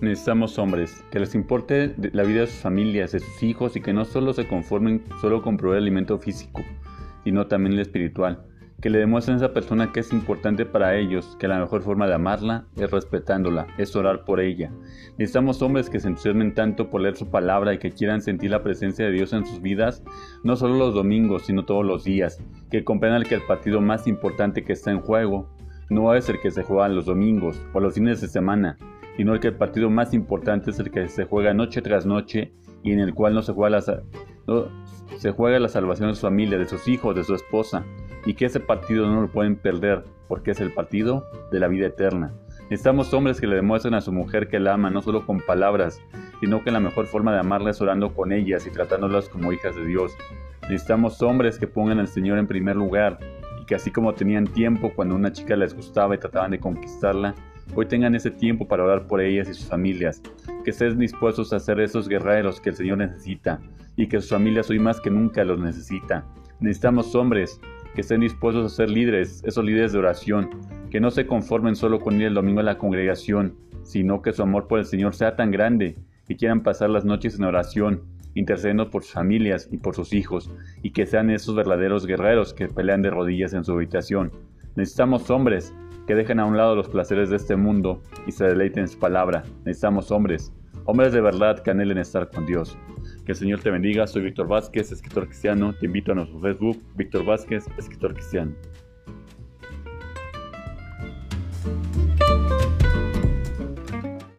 Necesitamos hombres que les importe la vida de sus familias, de sus hijos y que no solo se conformen solo con proveer alimento físico, sino también el espiritual. Que le demuestren a esa persona que es importante para ellos, que la mejor forma de amarla es respetándola, es orar por ella. Necesitamos hombres que se entusiasmen tanto por leer su palabra y que quieran sentir la presencia de Dios en sus vidas, no solo los domingos, sino todos los días. Que comprendan que el partido más importante que está en juego no es el que se juega los domingos o los fines de semana, sino que el partido más importante es el que se juega noche tras noche y en el cual no se juega la, se juega la salvación de su familia, de sus hijos, de su esposa, y que ese partido no lo pueden perder porque es el partido de la vida eterna. Necesitamos hombres que le demuestren a su mujer que la ama no solo con palabras, sino que la mejor forma de amarla es orando con ellas y tratándolas como hijas de Dios. Necesitamos hombres que pongan al Señor en primer lugar que así como tenían tiempo cuando una chica les gustaba y trataban de conquistarla, hoy tengan ese tiempo para orar por ellas y sus familias, que estén dispuestos a ser esos guerreros que el Señor necesita y que sus familias hoy más que nunca los necesita. Necesitamos hombres que estén dispuestos a ser líderes, esos líderes de oración, que no se conformen solo con ir el domingo a la congregación, sino que su amor por el Señor sea tan grande y quieran pasar las noches en oración, intercediendo por sus familias y por sus hijos, y que sean esos verdaderos guerreros que pelean de rodillas en su habitación. Necesitamos hombres que dejen a un lado los placeres de este mundo y se deleiten en su palabra. Necesitamos hombres, hombres de verdad que anhelen estar con Dios. Que el Señor te bendiga. Soy Víctor Vázquez, escritor cristiano. Te invito a nuestro Facebook, Víctor Vázquez, escritor cristiano.